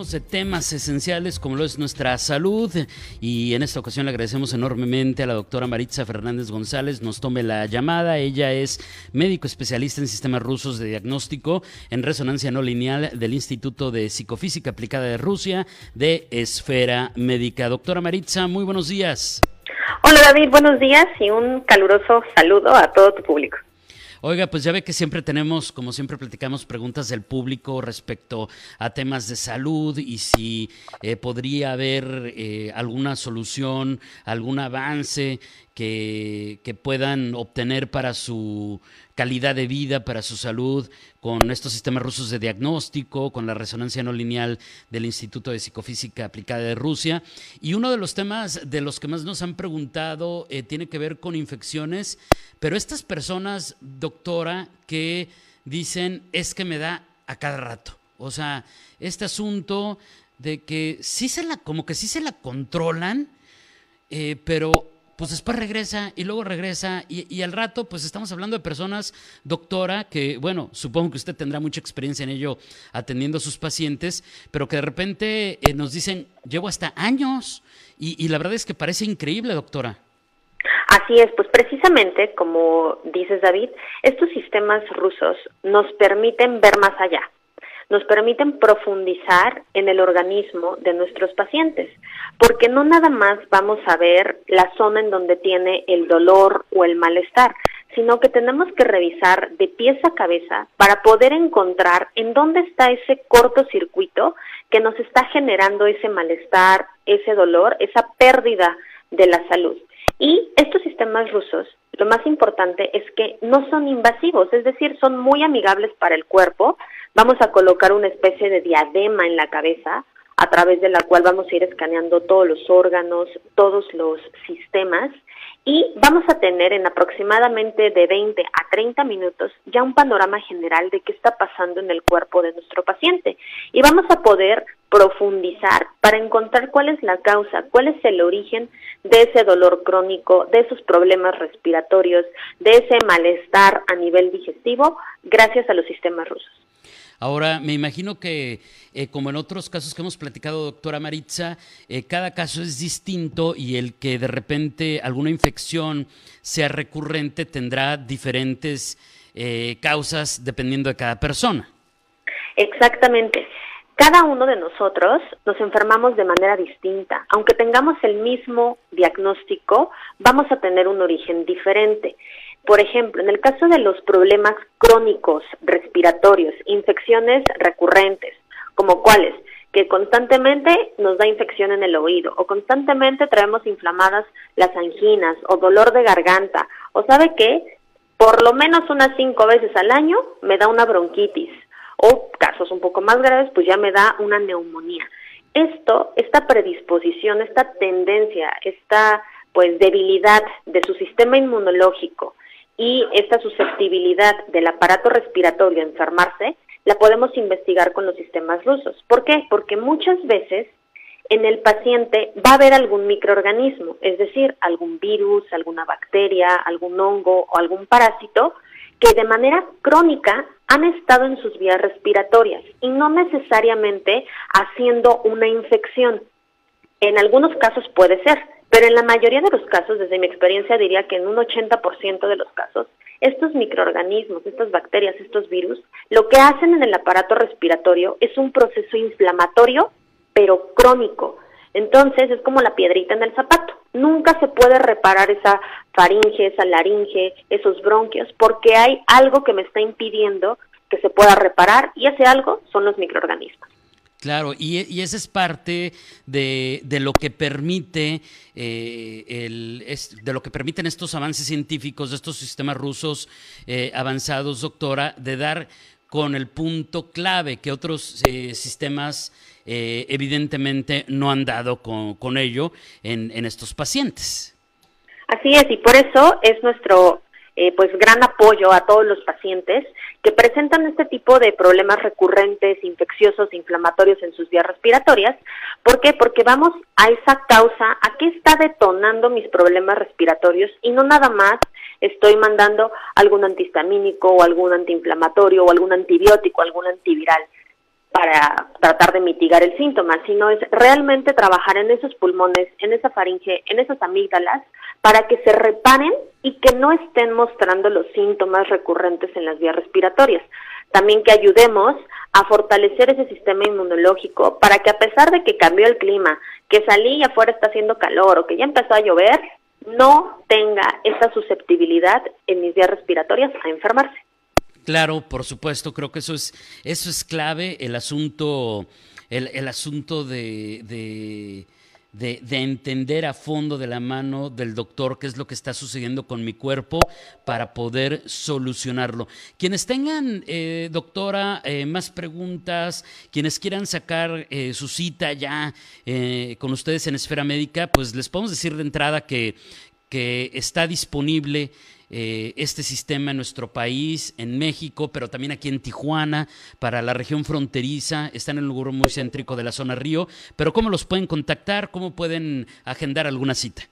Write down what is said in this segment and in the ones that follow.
De temas esenciales como lo es nuestra salud y en esta ocasión le agradecemos enormemente a la doctora Maritza Fernández González nos tome la llamada. Ella es médico especialista en sistemas rusos de diagnóstico en resonancia no lineal del Instituto de Psicofísica Aplicada de Rusia de Esfera Médica. Doctora Maritza, muy buenos días. Hola David, buenos días y un caluroso saludo a todo tu público. Oiga, pues ya ve que siempre tenemos, como siempre platicamos, preguntas del público respecto a temas de salud y si eh, podría haber eh, alguna solución, algún avance que, que, puedan obtener para su calidad de vida, para su salud, con estos sistemas rusos de diagnóstico, con la resonancia no lineal del Instituto de Psicofísica Aplicada de Rusia. Y uno de los temas de los que más nos han preguntado eh, tiene que ver con infecciones, pero estas personas, doctora, que dicen es que me da a cada rato. O sea, este asunto de que sí se la, como que sí se la controlan, eh, pero pues después regresa y luego regresa y, al rato pues estamos hablando de personas, doctora, que bueno, supongo que usted tendrá mucha experiencia en ello atendiendo a sus pacientes, pero que de repente eh, nos dicen, llevo hasta años y, y la verdad es que parece increíble, doctora. Así es, pues precisamente, como dices David, estos sistemas rusos nos permiten ver más allá nos permiten profundizar en el organismo de nuestros pacientes, porque no nada más vamos a ver la zona en donde tiene el dolor o el malestar, sino que tenemos que revisar de pies a cabeza para poder encontrar en dónde está ese cortocircuito que nos está generando ese malestar, ese dolor, esa pérdida de la salud. Y estos sistemas rusos, lo más importante es que no son invasivos, es decir, son muy amigables para el cuerpo, Vamos a colocar una especie de diadema en la cabeza a través de la cual vamos a ir escaneando todos los órganos, todos los sistemas. Y vamos a tener en aproximadamente de 20 a 30 minutos ya un panorama general de qué está pasando en el cuerpo de nuestro paciente. Y vamos a poder profundizar para encontrar cuál es la causa, cuál es el origen de ese dolor crónico, de esos problemas respiratorios, de ese malestar a nivel digestivo gracias a los sistemas rusos. Ahora, me imagino que, eh, como en otros casos que hemos platicado, doctora Maritza, eh, cada caso es distinto y el que de repente alguna infección sea recurrente tendrá diferentes eh, causas dependiendo de cada persona. Exactamente. Cada uno de nosotros nos enfermamos de manera distinta. Aunque tengamos el mismo diagnóstico, vamos a tener un origen diferente. Por ejemplo, en el caso de los problemas crónicos respiratorios, infecciones recurrentes, como cuáles, que constantemente nos da infección en el oído o constantemente traemos inflamadas las anginas o dolor de garganta o sabe qué, por lo menos unas cinco veces al año me da una bronquitis o casos un poco más graves pues ya me da una neumonía. Esto, esta predisposición, esta tendencia, esta pues debilidad de su sistema inmunológico y esta susceptibilidad del aparato respiratorio a enfermarse la podemos investigar con los sistemas rusos. ¿Por qué? Porque muchas veces en el paciente va a haber algún microorganismo, es decir, algún virus, alguna bacteria, algún hongo o algún parásito que de manera crónica han estado en sus vías respiratorias y no necesariamente haciendo una infección. En algunos casos puede ser, pero en la mayoría de los casos, desde mi experiencia, diría que en un 80% de los casos, estos microorganismos, estas bacterias, estos virus, lo que hacen en el aparato respiratorio es un proceso inflamatorio, pero crónico. Entonces es como la piedrita en el zapato. Nunca se puede reparar esa faringe, esa laringe, esos bronquios, porque hay algo que me está impidiendo que se pueda reparar y ese algo son los microorganismos. Claro, y, y esa es parte de, de lo que permite eh, el, de lo que permiten estos avances científicos, de estos sistemas rusos eh, avanzados, doctora, de dar con el punto clave que otros eh, sistemas evidentemente no han dado con, con ello en, en, estos pacientes. Así es, y por eso es nuestro pues gran apoyo a todos los pacientes que presentan este tipo de problemas recurrentes, infecciosos, inflamatorios en sus vías respiratorias, ¿Por qué? Porque vamos a esa causa, a qué está detonando mis problemas respiratorios y no nada más estoy mandando algún antihistamínico o algún antiinflamatorio o algún antibiótico, algún antiviral para tratar de mitigar el síntoma, sino es realmente trabajar en esos pulmones, en esa faringe, en esas amígdalas, para que se reparen y que no estén mostrando los síntomas recurrentes en las vías respiratorias. También que ayudemos a fortalecer ese sistema inmunológico para que a pesar de que cambió el clima, que salí y afuera está haciendo calor o que ya empezó a llover, no tenga esa susceptibilidad en mis vías respiratorias a enfermarse. Claro, por supuesto, creo que eso es, eso es clave, el asunto, el, el asunto de, de, de, entender a fondo de la mano del doctor qué es lo que está sucediendo con mi cuerpo para poder solucionarlo. Quienes tengan, eh, doctora, eh, más preguntas, quienes quieran sacar eh, su cita ya con ustedes en Esfera Médica, pues les podemos decir de entrada que, que está disponible eh, este sistema en nuestro país, en México, pero también aquí en Tijuana, para la región fronteriza, están en un lugar muy céntrico de la zona Río, pero ¿cómo los pueden contactar? ¿Cómo pueden agendar alguna cita?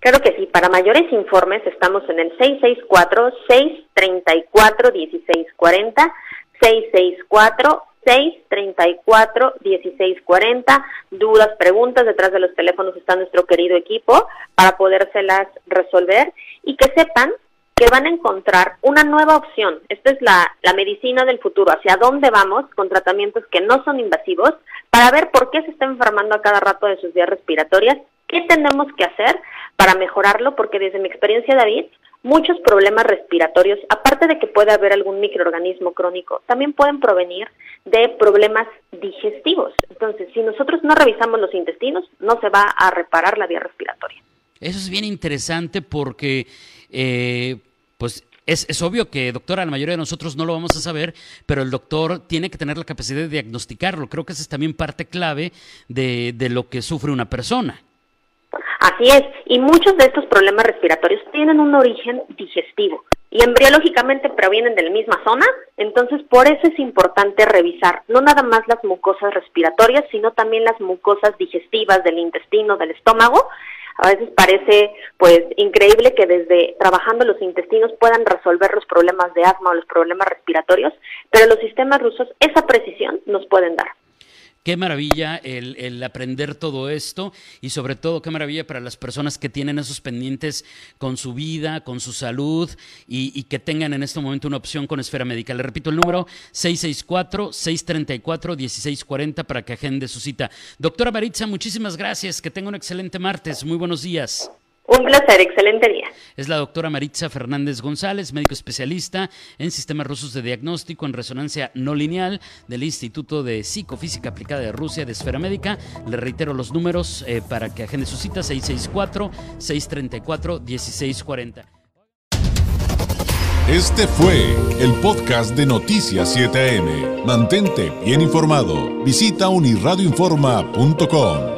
Claro que sí, para mayores informes estamos en el 664-634-1640, 664 634-1640. Dudas, preguntas, detrás de los teléfonos está nuestro querido equipo para podérselas resolver y que sepan que van a encontrar una nueva opción. Esta es la, medicina del futuro, hacia dónde vamos con tratamientos que no son invasivos para ver por qué se está enfermando a cada rato de sus vías respiratorias, qué tenemos que hacer para mejorarlo, porque desde mi experiencia, David, muchos problemas respiratorios, aparte de que puede haber algún microorganismo crónico, también pueden provenir de problemas digestivos. Entonces, si nosotros no revisamos los intestinos, no se va a reparar la vía respiratoria. Eso es bien interesante porque, eh, pues, es, obvio que, doctora, la mayoría de nosotros no lo vamos a saber, pero el doctor tiene que tener la capacidad de diagnosticarlo. Creo que esa es también parte clave de, de lo que sufre una persona. Así es, y muchos de estos problemas respiratorios tienen un origen digestivo y embriológicamente provienen de la misma zona, entonces por eso es importante revisar no nada más las mucosas respiratorias, sino también las mucosas digestivas del intestino, del estómago. A veces parece pues increíble que desde trabajando los intestinos puedan resolver los problemas de asma o los problemas respiratorios, pero los sistemas rusos esa precisión nos pueden dar. Qué maravilla el, aprender todo esto y sobre todo qué maravilla para las personas que tienen esos pendientes con su vida, con su salud y, que tengan en este momento una opción con Esfera Médica. Le repito el número 664-634-1640 para que agende su cita. Doctora Maritza, muchísimas gracias. Que tenga un excelente martes. Muy buenos días. Un placer, excelente día. Es la doctora Maritza Fernández González, médico especialista en sistemas rusos de diagnóstico en resonancia no lineal del Instituto de Psicofísica Aplicada de Rusia de Esfera Médica. Le reitero los números eh, para que agende su cita 664-634-1640. Este fue el podcast de Noticias 7am. Mantente bien informado. Visita unirradioinforma.com.